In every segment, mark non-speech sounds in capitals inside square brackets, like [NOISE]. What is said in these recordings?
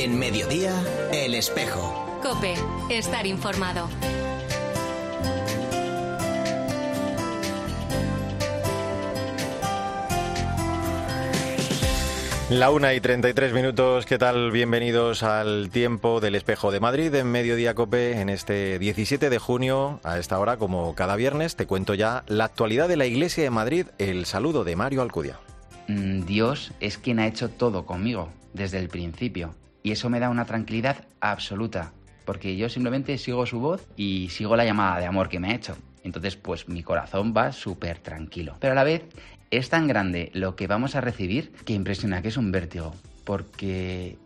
En mediodía, El Espejo. Cope, estar informado. La una y 33 minutos, ¿qué tal? Bienvenidos al tiempo del espejo de Madrid en Mediodía Cope en este 17 de junio. A esta hora, como cada viernes, te cuento ya la actualidad de la Iglesia de Madrid. El saludo de Mario Alcudia. Mm, Dios es quien ha hecho todo conmigo desde el principio y eso me da una tranquilidad absoluta porque yo simplemente sigo su voz y sigo la llamada de amor que me ha hecho. Entonces, pues mi corazón va súper tranquilo. Pero a la vez es tan grande lo que vamos a recibir que impresiona, que es un vértigo, porque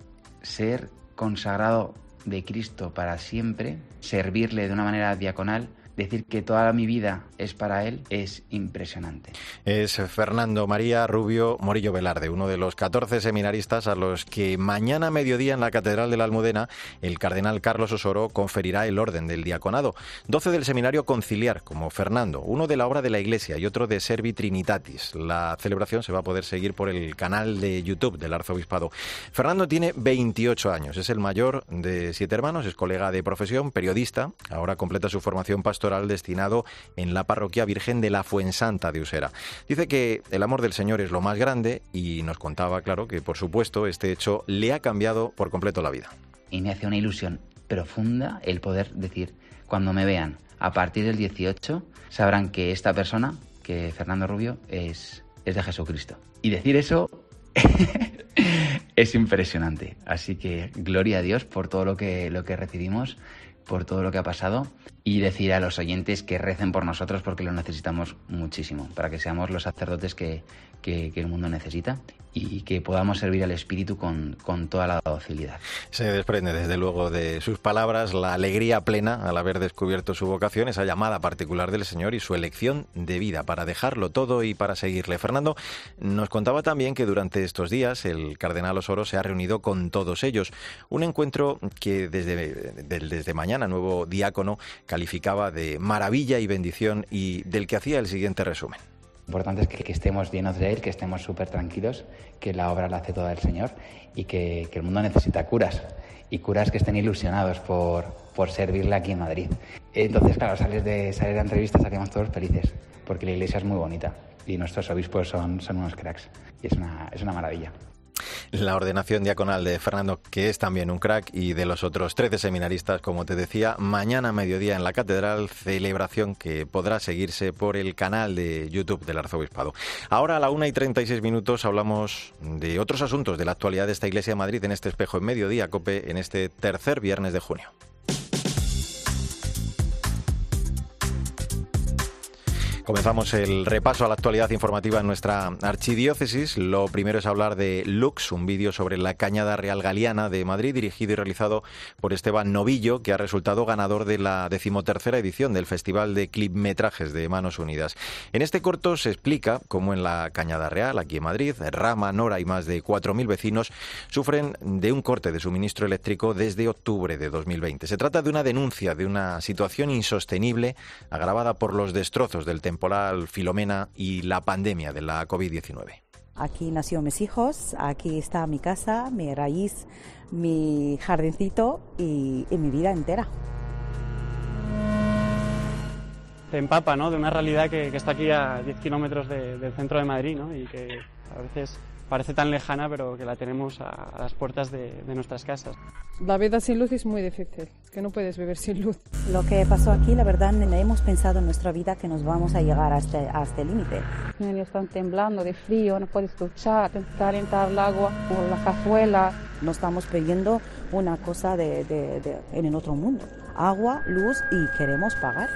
ser consagrado de Cristo para siempre, servirle de una manera diaconal, decir que toda mi vida es para él es impresionante. Es Fernando María Rubio Morillo Velarde, uno de los 14 seminaristas a los que mañana a mediodía en la Catedral de la Almudena el cardenal Carlos Osoro conferirá el orden del diaconado. 12 del seminario conciliar, como Fernando, uno de la obra de la Iglesia y otro de Servi Trinitatis. La celebración se va a poder seguir por el canal de YouTube del Arzobispado. Fernando tiene 28 años, es el mayor de siete hermanos, es colega de profesión, periodista, ahora completa su formación pastoral destinado en la parroquia Virgen de la Fuensanta de Usera. Dice que el amor del Señor es lo más grande y nos contaba, claro, que por supuesto este hecho le ha cambiado por completo la vida. Y me hace una ilusión profunda el poder decir, cuando me vean a partir del 18, sabrán que esta persona, que Fernando Rubio, es, es de Jesucristo. Y decir eso [LAUGHS] es impresionante. Así que gloria a Dios por todo lo que, lo que recibimos, por todo lo que ha pasado y decir a los oyentes que recen por nosotros porque lo necesitamos muchísimo, para que seamos los sacerdotes que, que, el mundo necesita y que podamos servir al Espíritu con, con, toda la docilidad. Se desprende desde luego de sus palabras la alegría plena al haber descubierto su vocación, esa llamada particular del Señor y su elección de vida para dejarlo todo y para seguirle. Fernando nos contaba también que durante estos días el cardenal Osoro se ha reunido con todos ellos. Un encuentro que desde, desde mañana, nuevo diácono, calificaba de maravilla y bendición y del que hacía el siguiente resumen. Lo importante es que, estemos llenos de Él, que estemos súper tranquilos, que la obra la hace toda el Señor y que, el mundo necesita curas y curas que estén ilusionados por, por servirle aquí en Madrid. Entonces, claro, sales de, salir de entrevistas, salimos todos felices, porque la iglesia es muy bonita y nuestros obispos son, son unos cracks y es una, es una maravilla la ordenación diaconal de Fernando, que es también un crack, y de los otros 13 seminaristas, como te decía, mañana a mediodía en la Catedral, celebración que podrá seguirse por el canal de YouTube del Arzobispado. Ahora a la 1 y 36 minutos hablamos de otros asuntos de la actualidad de esta Iglesia de Madrid en este espejo en mediodía, COPE, en este tercer viernes de junio. Comenzamos el repaso a la actualidad informativa en nuestra archidiócesis. Lo primero es hablar de Lux, un vídeo sobre la Cañada Real Galiana de Madrid, dirigido y realizado por Esteban Novillo, que ha resultado ganador de la decimotercera edición del Festival de Clipmetrajes de Manos Unidas. En este corto se explica cómo en la Cañada Real, aquí en Madrid, Rama, Nora y más de 4.000 vecinos sufren de un corte de suministro eléctrico desde octubre de 2020. Se trata de una denuncia de una situación insostenible agravada por los destrozos del temporal Filomena y la pandemia de la COVID-19. Aquí nació mis hijos, aquí está mi casa, mi raíz, mi jardincito y, y mi vida entera. Te empapa ¿no? de una realidad que, que está aquí a 10 kilómetros de, del centro de Madrid ¿no? y que a veces parece tan lejana, pero que la tenemos a, a las puertas de, de, nuestras casas. La vida sin luz es muy difícil, que no puedes vivir sin luz. Lo que pasó aquí, la verdad, no hemos pensado en nuestra vida que nos vamos a llegar a este, a este límite. Los niños están temblando de frío, no puedes duchar, calentar el agua o la cazuela. No estamos pidiendo una cosa de, en el otro mundo. Agua, luz y queremos pagar.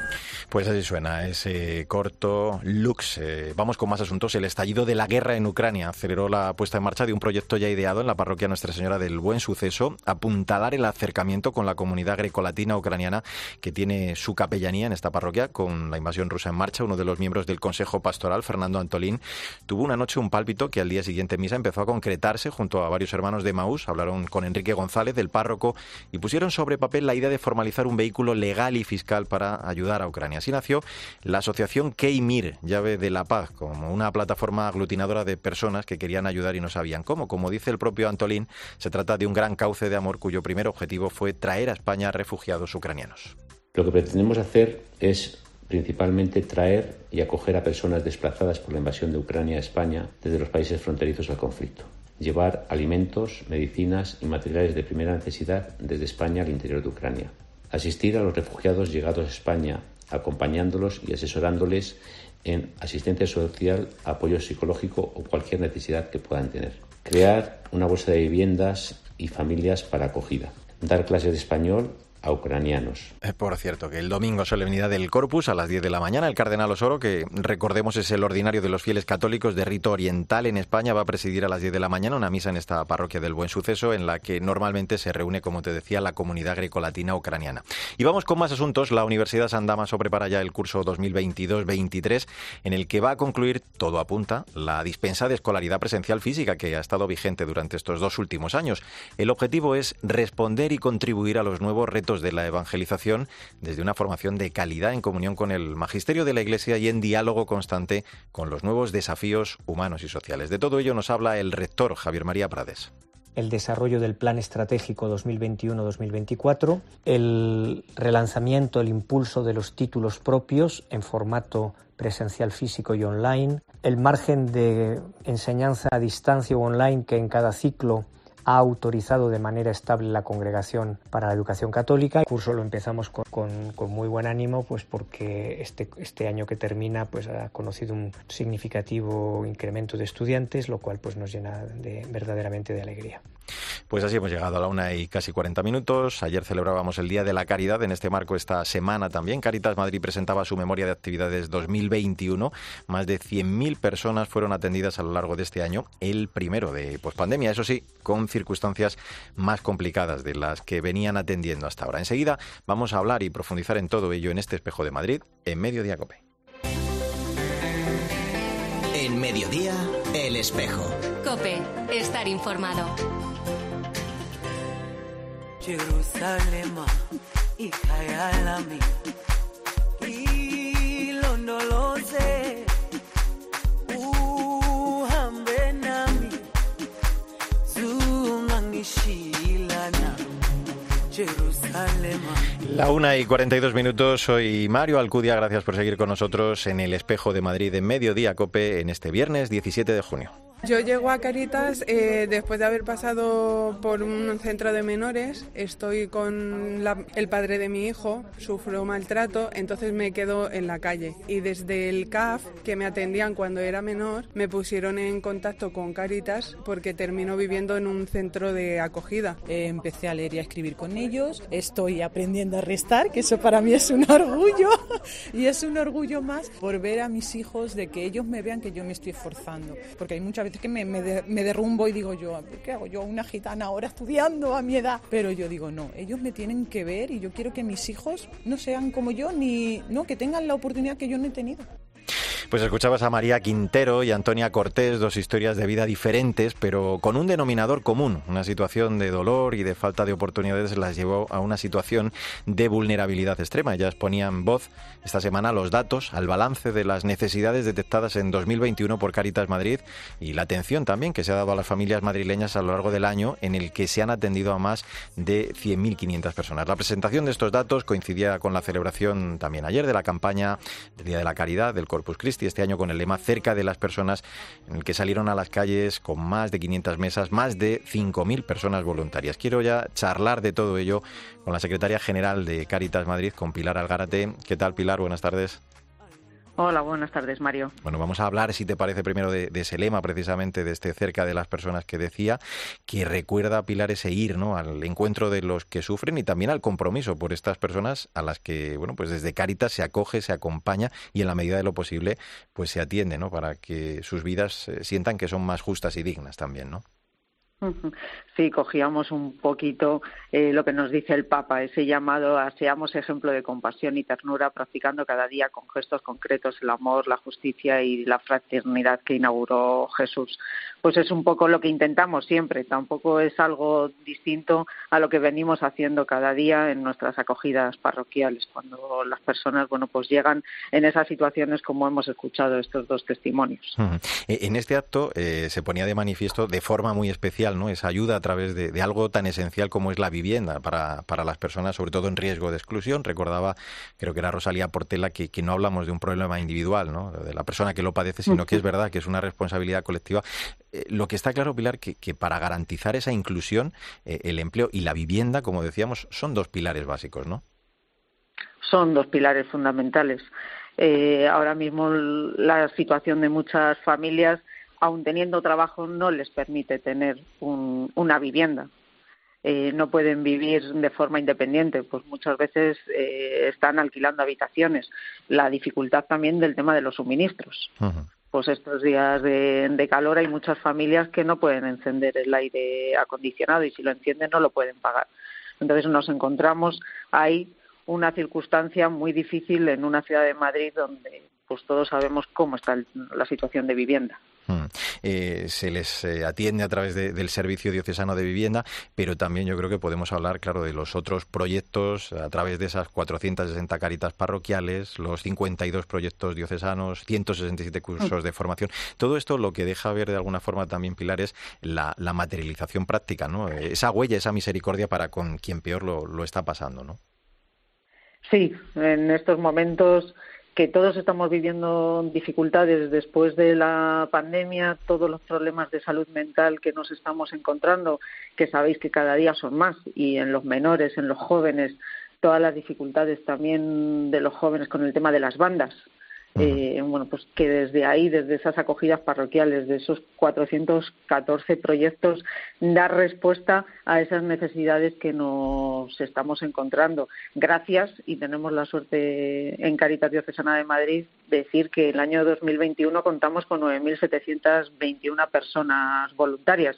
Pues así suena ese corto Lux. Eh, vamos con más asuntos. El estallido de la guerra en Ucrania aceleró la puesta en marcha de un proyecto ya ideado en la parroquia Nuestra Señora del Buen Suceso, apuntalar el acercamiento con la comunidad grecolatina ucraniana que tiene su capellanía en esta parroquia con la invasión rusa en marcha. Uno de los miembros del Consejo Pastoral, Fernando Antolín, tuvo una noche un pálpito que al día siguiente en misa empezó a concretarse junto a varios hermanos de Maús. Hablaron con Enrique González, del párroco, y pusieron sobre papel la idea de formalizar un vehículo legal y fiscal para ayudar a Ucrania. Así nació la asociación Keimir, llave de la paz, como una plataforma aglutinadora de personas que querían ayudar y no sabían cómo. Como dice el propio Antolín, se trata de un gran cauce de amor cuyo primer objetivo fue traer a España refugiados ucranianos. Lo que pretendemos hacer es principalmente traer y acoger a personas desplazadas por la invasión de Ucrania a España desde los países fronterizos al conflicto. Llevar alimentos, medicinas y materiales de primera necesidad desde España al interior de Ucrania. Asistir a los refugiados llegados a España, acompañándolos y asesorándoles en asistencia social, apoyo psicológico o cualquier necesidad que puedan tener. Crear una bolsa de viviendas y familias para acogida. Dar clases de español ucranianos. Eh, por cierto, que el domingo solemnidad del Corpus a las 10 de la mañana, el cardenal Osoro, que recordemos es el ordinario de los fieles católicos de rito oriental en España, va a presidir a las 10 de la mañana una misa en esta parroquia del Buen Suceso en la que normalmente se reúne, como te decía, la comunidad grecolatina ucraniana. Y vamos con más asuntos. La Universidad San Damaso prepara ya el curso 2022-23 en el que va a concluir, todo apunta, la dispensa de escolaridad presencial física que ha estado vigente durante estos dos últimos años. El objetivo es responder y contribuir a los nuevos retos de la evangelización desde una formación de calidad en comunión con el magisterio de la Iglesia y en diálogo constante con los nuevos desafíos humanos y sociales. De todo ello nos habla el rector Javier María Prades el desarrollo del Plan Estratégico 2021-2024, el relanzamiento, el impulso de los títulos propios en formato presencial físico y online, el margen de enseñanza a distancia o online que en cada ciclo ha autorizado de manera estable la Congregación para la Educación Católica. El curso lo empezamos con, con, muy buen ánimo, pues porque este, este año que termina pues ha conocido un significativo incremento de estudiantes, lo cual pues nos llena de, verdaderamente de alegría. Pues así hemos llegado a la una y casi 40 minutos. Ayer celebrábamos el Día de la Caridad. En este marco, esta semana también, Caritas Madrid presentaba su memoria de actividades 2021. Más de 100.000 personas fueron atendidas a lo largo de este año, el primero de pospandemia. Eso sí, con circunstancias más complicadas de las que venían atendiendo hasta ahora. Enseguida vamos a hablar y profundizar en todo ello en este espejo de Madrid, en Mediodía Cope. En Mediodía, el espejo. Cope, estar informado. La una y 42 minutos, soy Mario Alcudia, gracias por seguir con nosotros en el Espejo de Madrid en Mediodía Cope en este viernes 17 de junio. Yo llego a Caritas eh, después de haber pasado por un centro de menores. Estoy con el padre de mi hijo, sufro maltrato, entonces me quedo en la calle. Y desde el CAF, que me atendían cuando era menor, me pusieron en contacto con Caritas porque termino viviendo en un centro de acogida. Eh, empecé a leer y a escribir con ellos. Estoy aprendiendo a restar, que eso para mí es un orgullo. [LAUGHS] y es un orgullo más por ver a mis hijos de que ellos me vean que yo me estoy esforzando. Porque hay muchas veces que me, me, derrumbo y digo yo, ¿qué hago yo? Una gitana ahora estudiando a mi edad. Pero yo digo, no, ellos me tienen que ver y yo quiero que mis hijos no sean como yo, ni no, que tengan la oportunidad que yo no he tenido. Pues escuchabas a María Quintero y Antonia Cortés, dos historias de vida diferentes, pero con un denominador común. Una situación de dolor y de falta de oportunidades las llevó a una situación de vulnerabilidad extrema. Ellas ponían voz esta semana los datos, al balance de las necesidades detectadas en 2021 por Caritas Madrid y la atención también que se ha dado a las familias madrileñas a lo largo del año en el que se han atendido a más de 100.500 personas. La presentación de estos datos coincidía con la celebración también ayer de la campaña del Día de la Caridad del Corpus Christi este año con el lema Cerca de las personas, en el que salieron a las calles con más de 500 mesas, más de 5.000 personas voluntarias. Quiero ya charlar de todo ello con la secretaria general de Caritas Madrid, con Pilar Algarate. ¿Qué tal, Pilar? Buenas tardes. Hola, buenas tardes, Mario. Bueno, vamos a hablar, si te parece, primero de, ese lema, precisamente, de este cerca de las personas que decía, que recuerda a Pilar ese ir, ¿no? Al encuentro de los que sufren y también al compromiso por estas personas a las que, bueno, pues desde Cáritas se acoge, se acompaña y en la medida de lo posible, pues se atiende, ¿no? Para que sus vidas eh, sientan que son más justas y dignas también, ¿no? [LAUGHS] Sí, cogíamos un poquito eh, lo que nos dice el Papa, ese llamado a seamos ejemplo de compasión y ternura, practicando cada día con gestos concretos el amor, la justicia y la fraternidad que inauguró Jesús. Pues es un poco lo que intentamos siempre, tampoco es algo distinto a lo que venimos haciendo cada día en nuestras acogidas parroquiales, cuando las personas, bueno, pues llegan en esas situaciones como hemos escuchado estos dos testimonios. E, en este acto eh, se ponía de manifiesto de forma muy especial, ¿no? Esa ayuda a través de, algo tan esencial como es la vivienda para, para, las personas, sobre todo en riesgo de exclusión. Recordaba, creo que era Rosalía Portela, que, que no hablamos de un problema individual, ¿no? de la persona que lo padece, sino que es verdad que es una responsabilidad colectiva. Eh, lo que está claro, Pilar, que, que para garantizar esa inclusión, eh, el empleo y la vivienda, como decíamos, son dos pilares básicos, ¿no? Son dos pilares fundamentales. Eh, ahora mismo la situación de muchas familias aun teniendo trabajo, no les permite tener una vivienda. Eh, no pueden vivir de forma independiente, pues muchas veces eh, están alquilando habitaciones. La dificultad también del tema de los suministros. Pues estos días de, calor hay muchas familias que no pueden encender el aire acondicionado y si lo encienden no lo pueden pagar. Entonces nos encontramos ahí una circunstancia muy difícil en una ciudad de Madrid donde pues todos sabemos cómo está la situación de vivienda. Hmm. Eh, se les eh, atiende a través del Servicio Diocesano de Vivienda, pero también yo creo que podemos hablar, claro, de los otros proyectos a través de esas 460 caritas parroquiales, los 52 proyectos diocesanos, 167 cursos de formación. Todo esto lo que deja ver de alguna forma también, Pilar, es la, materialización práctica, ¿no? Esa huella, esa misericordia para con quien peor lo, lo está pasando, ¿no? Sí, en estos momentos que todos estamos viviendo dificultades después de la pandemia, todos los problemas de salud mental que nos estamos encontrando, que sabéis que cada día son más, y en los menores, en los jóvenes, todas las dificultades también de los jóvenes con el tema de las bandas, eh, bueno, pues que desde ahí, desde esas acogidas parroquiales, de esos 414 proyectos, dar respuesta a esas necesidades que nos estamos encontrando. Gracias, y tenemos la suerte en Caritas Diocesana de Madrid decir que el año 2021 contamos con 9.721 personas voluntarias,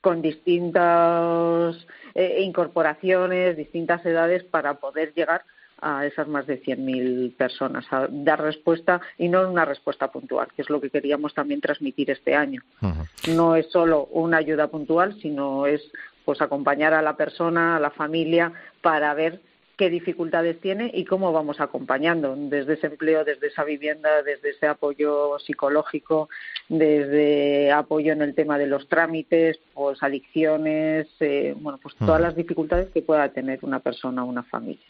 con distintas eh, incorporaciones, distintas edades para poder llegar a esas más de 100.000 personas, a dar respuesta y no una respuesta puntual, que es lo que queríamos también transmitir este año. No es solo una ayuda puntual, sino es pues acompañar a la persona, a la familia, para ver qué dificultades tiene y cómo vamos acompañando desde ese empleo, desde esa vivienda, desde ese apoyo psicológico, desde apoyo en el tema de los trámites, pues adicciones, eh, bueno, pues todas las dificultades que pueda tener una persona o una familia.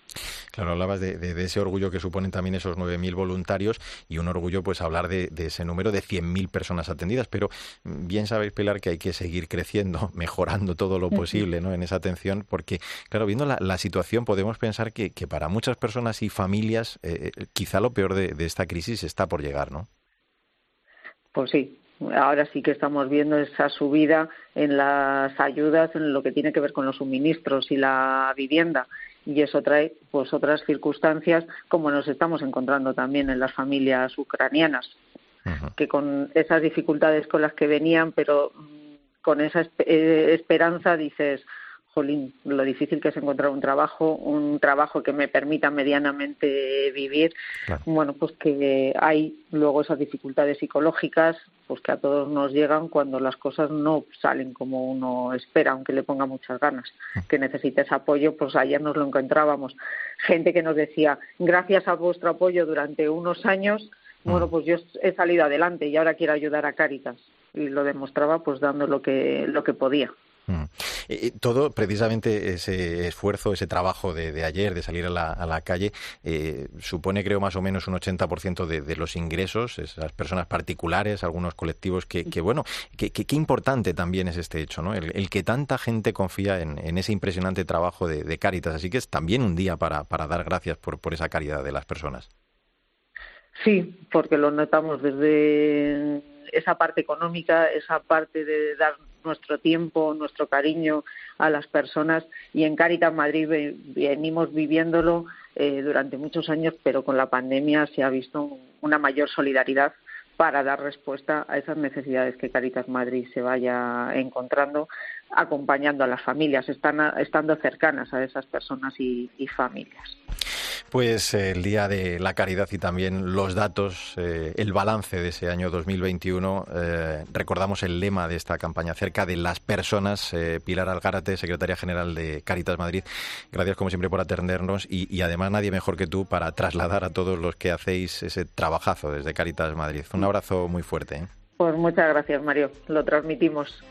Claro, hablabas de, ese orgullo que suponen también esos 9.000 voluntarios y un orgullo pues hablar de, ese número de 100.000 personas atendidas, pero bien sabéis, Pilar, que hay que seguir creciendo, [LAUGHS] mejorando todo lo [LAUGHS] posible ¿no? en esa atención, porque, claro, viendo la, situación podemos pensar que, para muchas personas y familias eh, eh, quizá lo peor de, de esta crisis está por llegar, ¿no? Pues sí, ahora sí que estamos viendo esa subida en las ayudas en lo que tiene que ver con los suministros y la vivienda y eso trae pues otras circunstancias como nos estamos encontrando también en las familias ucranianas que con esas dificultades con las que venían pero mm, con esa eh, esperanza dices jolín, lo difícil que es encontrar un trabajo, un trabajo que me permita medianamente vivir. Bueno, pues que hay luego esas dificultades psicológicas, pues que a todos nos llegan cuando las cosas no salen como uno espera, aunque le ponga muchas ganas, mm. que necesites apoyo, pues ayer nos lo encontrábamos. Gente que nos decía, gracias a vuestro apoyo durante unos años, bueno, mm. pues yo he salido adelante y ahora quiero ayudar a Cáritas. Y lo demostraba pues dando lo que, lo que podía. Mm. todo, precisamente, ese esfuerzo, ese trabajo de, ayer, de salir a la, calle, eh, supone, creo, más o menos un 80% de, de los ingresos, esas personas particulares, algunos colectivos, que, bueno, que, qué importante también es este hecho, ¿no? El, que tanta gente confía en, ese impresionante trabajo de, de, Cáritas. Así que es también un día para, para dar gracias por, por esa caridad de las personas. Sí, porque lo notamos desde esa parte económica, esa parte de dar nuestro tiempo, nuestro cariño a las personas y en Caritas Madrid venimos viviéndolo eh, durante muchos años, pero con la pandemia se ha visto una mayor solidaridad para dar respuesta a esas necesidades que Caritas Madrid se vaya encontrando, acompañando a las familias, están, estando cercanas a esas personas y, familias. Pues eh, el Día de la Caridad y también los datos, eh, el balance de ese año 2021. Eh, recordamos el lema de esta campaña cerca de las personas. Pilar Algárate, secretaria general de Caritas Madrid. Gracias como siempre por atendernos y, y, además nadie mejor que tú para trasladar a todos los que hacéis ese trabajazo desde Caritas Madrid. Un abrazo muy fuerte. Pues muchas gracias, Mario. Lo transmitimos.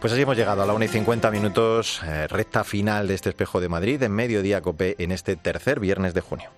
Pues así hemos llegado a la 1 y 50 minutos, eh, recta final de este espejo de Madrid en mediodía COPE en este tercer viernes de junio.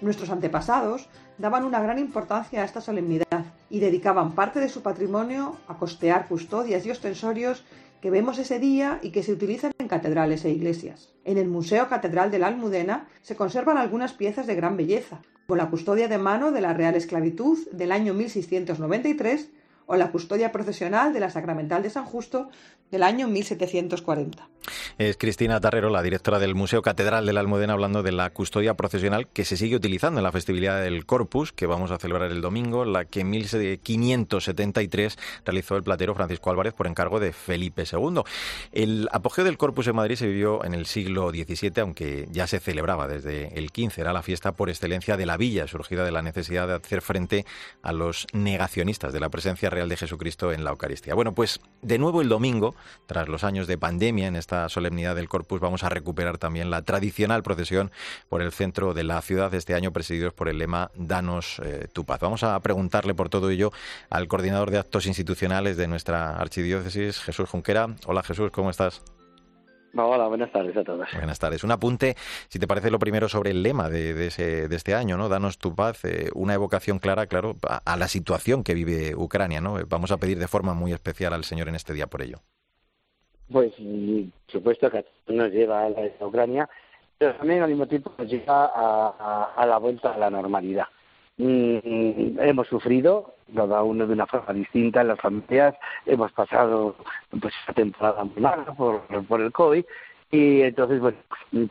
Nuestros antepasados daban una gran importancia a esta solemnidad y dedicaban parte de su patrimonio a costear custodias y ostensorios que vemos ese día y que se utilizan en catedrales e iglesias. En el Museo Catedral de la Almudena se conservan algunas piezas de gran belleza, como la custodia de mano de la Real Esclavitud del año 1693 o la custodia procesional de la Sacramental de San Justo del año 1740. Es Cristina Tarrero, la directora del Museo Catedral de la Almudena, hablando de la custodia procesional que se sigue utilizando en la festividad del Corpus, que vamos a celebrar el domingo, la que en 1573 realizó el platero Francisco Álvarez por encargo de Felipe II. El apogeo del Corpus en Madrid se vivió en el siglo XVII, aunque ya se celebraba desde el XV. Era la fiesta por excelencia de la villa, surgida de la necesidad de hacer frente a los negacionistas de la presencia real de Jesucristo en la Eucaristía. Bueno, pues de nuevo el domingo, tras los años de pandemia en esta solemnidad del Corpus, vamos a recuperar también la tradicional procesión por el centro de la ciudad, este año presididos por el lema Danos eh, tu paz. Vamos a preguntarle por todo ello al coordinador de actos institucionales de nuestra archidiócesis, Jesús Junquera. Hola Jesús, ¿cómo estás? Hola, buenas tardes a todos. Buenas tardes. Un apunte, si te parece, lo primero sobre el lema de, este año, ¿no? Danos tu paz, eh, una evocación clara, claro, a, la situación que vive Ucrania, ¿no? Vamos a pedir de forma muy especial al Señor en este día por ello. Pues, supuesto que nos lleva a la Ucrania, pero también al mismo tiempo nos lleva a la vuelta a la normalidad. Mm, hemos sufrido, cada uno de una forma distinta en las familias, hemos pasado pues esta temporada muy mala por, el COVID y entonces bueno,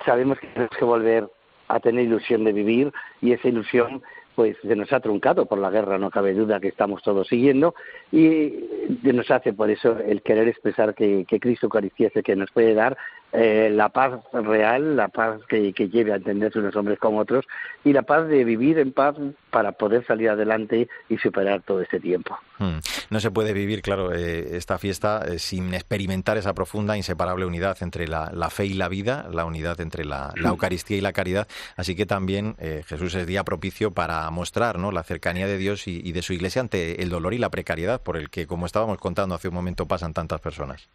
sabemos que tenemos que volver a tener ilusión de vivir y esa ilusión pues se nos ha truncado por la guerra, no cabe duda que estamos todos siguiendo, y nos hace por eso el querer expresar que, que Cristo Eucaristía es el que nos puede dar eh, la paz real, la paz que, que lleve a entenderse unos hombres con otros, y la paz de vivir en paz para poder salir adelante y superar todo este tiempo. Hmm. No se puede vivir, claro, eh, esta fiesta eh, sin experimentar esa profunda, inseparable unidad entre la, fe y la vida, la unidad entre la, Eucaristía y la caridad. Así que también Jesús es día propicio para mostrar ¿no? la cercanía de Dios y, de su Iglesia ante el dolor y la precariedad por el que, como estábamos contando hace un momento, pasan tantas personas.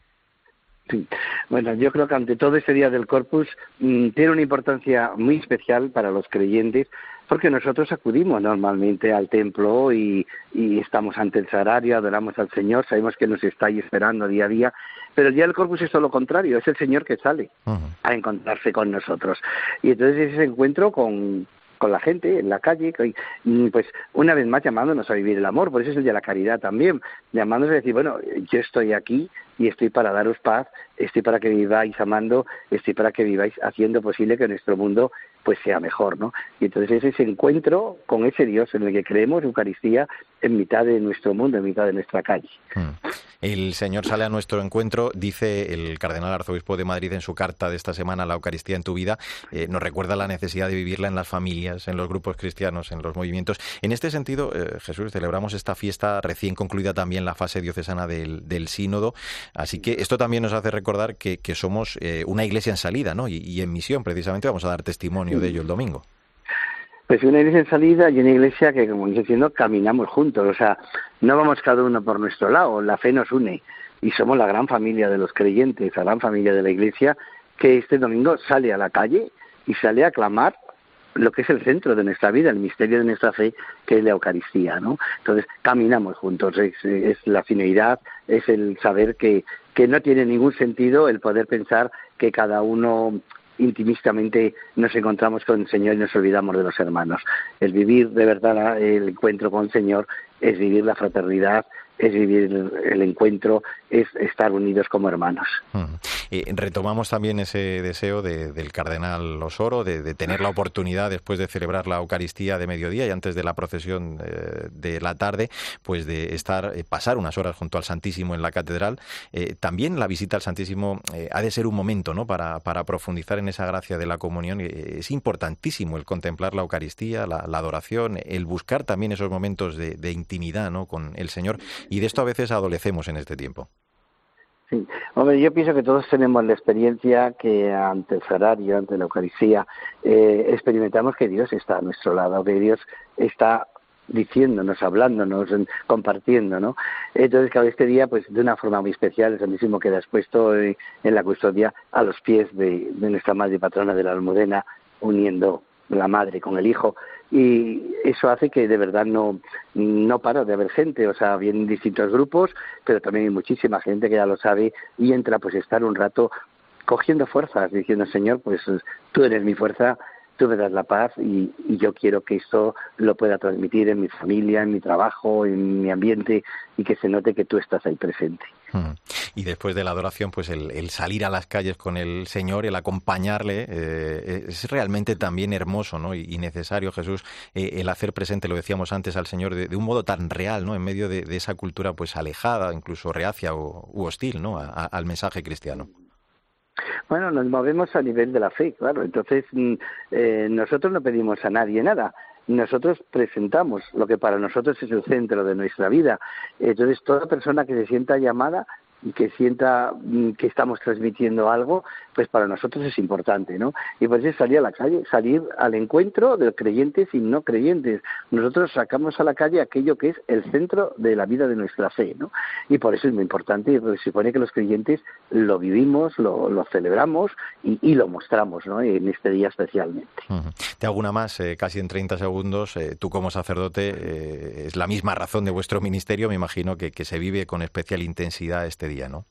Sí. Bueno, yo creo que ante todo este día del Corpus mm, tiene una importancia muy especial para los creyentes porque nosotros acudimos normalmente al templo y, estamos ante el sagrario, adoramos al Señor, sabemos que nos está ahí esperando día a día, pero el día del Corpus es todo lo contrario, es el Señor que sale a encontrarse con nosotros. Y entonces ese encuentro con, con la gente en la calle, pues una vez más llamándonos a vivir el amor, por eso es el de la caridad también, llamándonos a decir, bueno, yo estoy aquí y estoy para daros paz, estoy para que viváis amando, estoy para que viváis haciendo posible que nuestro mundo pues sea mejor, ¿no? Y entonces es ese encuentro con ese Dios en el que creemos, Eucaristía, en mitad de nuestro mundo, en mitad de nuestra calle. Hmm. El Señor sale a nuestro encuentro, dice el cardenal arzobispo de Madrid en su carta de esta semana, La Eucaristía en tu vida, eh, nos recuerda la necesidad de vivirla en las familias, en los grupos cristianos, en los movimientos. En este sentido, eh, Jesús, celebramos esta fiesta recién concluida también la fase diocesana del, del sínodo, así que esto también nos hace recordar que, somos eh, una iglesia en salida ¿no? y en misión, precisamente vamos a dar testimonio de ello el domingo. Pues una iglesia en salida y una iglesia que, como estoy diciendo, caminamos juntos. O sea, no vamos cada uno por nuestro lado, la fe nos une. Y somos la gran familia de los creyentes, la gran familia de la iglesia, que este domingo sale a la calle y sale a clamar lo que es el centro de nuestra vida, el misterio de nuestra fe, que es la Eucaristía, ¿no? Entonces, caminamos juntos, es, es la finalidad, es el saber que, que no tiene ningún sentido el poder pensar que cada uno intimistamente nos encontramos con el Señor y nos olvidamos de los hermanos. El vivir de verdad el encuentro con el Señor es vivir la fraternidad, es vivir el encuentro, es estar unidos como hermanos. Eh, retomamos también ese deseo del cardenal Osoro de, tener la oportunidad después de celebrar la Eucaristía de mediodía y antes de la procesión eh, de la tarde, pues de estar, eh, pasar unas horas junto al Santísimo en la catedral. también la visita al Santísimo ha de ser un momento, ¿no? Para, para profundizar en esa gracia de la comunión. es importantísimo el contemplar la Eucaristía, la, adoración, el buscar también esos momentos de, de intimidad, ¿no? Con el Señor. Y de esto a veces adolecemos en este tiempo. Sí, hombre, yo pienso que todos tenemos la experiencia que ante el salario, ante la Eucaristía, eh, experimentamos que Dios está a nuestro lado, que Dios está diciéndonos, hablándonos, compartiendo, ¿no? Entonces, cada este día, pues de una forma muy especial, el Santísimo queda expuesto en la custodia a los pies de nuestra Madre Patrona de la Almudena, uniendo la madre con el hijo y eso hace que de verdad no, no para de haber gente, o sea, vienen distintos grupos, pero también hay muchísima gente que ya lo sabe y entra pues a estar un rato cogiendo fuerzas, diciendo, Señor, pues tú eres mi fuerza, tú me das la paz y, yo quiero que esto lo pueda transmitir en mi familia, en mi trabajo, en mi ambiente y que se note que tú estás ahí presente. Hmm. Y después de la adoración, pues el, salir a las calles con el Señor, el acompañarle, eh, es realmente también hermoso ¿no? y, necesario, Jesús, eh, el hacer presente, lo decíamos antes, al Señor de, un modo tan real, ¿no? en medio de, esa cultura pues alejada, incluso reacia o, u hostil ¿no? al mensaje cristiano. Bueno, nos movemos a nivel de la fe, claro. Entonces, mm, eh, nosotros no pedimos a nadie nada. Nosotros presentamos lo que para nosotros es el centro de nuestra vida. Entonces, toda persona que se sienta llamada y que sienta mm, que estamos transmitiendo algo, pues para nosotros es importante, ¿no? Y por eso salir a la calle, salir al encuentro de creyentes y no creyentes. Nosotros sacamos a la calle aquello que es el centro de la vida de nuestra fe, ¿no? Y por eso es muy importante, y se supone que los creyentes lo vivimos, lo, celebramos y, lo mostramos, ¿no? En este día especialmente. Te hago una más, eh, casi en 30 segundos. Eh, tú como sacerdote, eh, es la misma razón de vuestro ministerio, me imagino que se vive con especial intensidad este día, ¿no?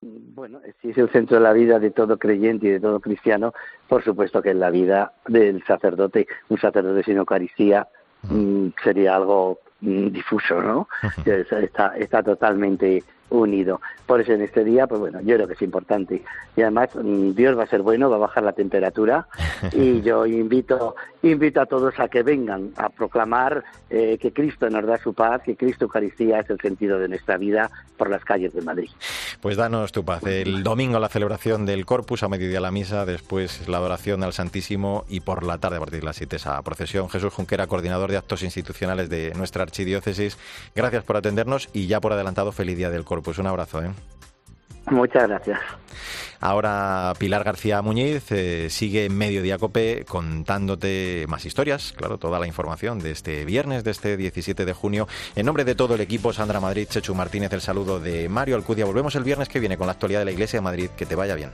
Bueno, si es el centro de la vida de todo creyente y de todo cristiano, por supuesto que en la vida del sacerdote, un sacerdote sin Eucaristía mm, sería algo mm, difuso, ¿no? está, está totalmente unido. Por eso en este día, pues bueno, yo creo que es importante. Y además, mm, Dios va a ser bueno, va a bajar la temperatura [LAUGHS] y yo invito, invito a todos a que vengan a proclamar eh, que Cristo nos da su paz, que Cristo Eucaristía es el sentido de nuestra vida por las calles de Madrid. Pues danos tu paz. El domingo la celebración del Corpus, a mediodía la misa, después la adoración al Santísimo y por la tarde a partir de las 7 esa procesión. Jesús Junquera, coordinador de actos institucionales de nuestra archidiócesis. Gracias por atendernos y ya por adelantado feliz día del Corpus. Pues Un abrazo. ¿eh? Muchas gracias. Ahora Pilar García Muñiz eh, sigue en Mediodía Cope contándote más historias, claro, toda la información de este viernes, de este 17 de junio. En nombre de todo el equipo, Sandra Madrid, Chechu Martínez, el saludo de Mario Alcudia. Volvemos el viernes que viene con la actualidad de la Iglesia de Madrid. Que te vaya bien.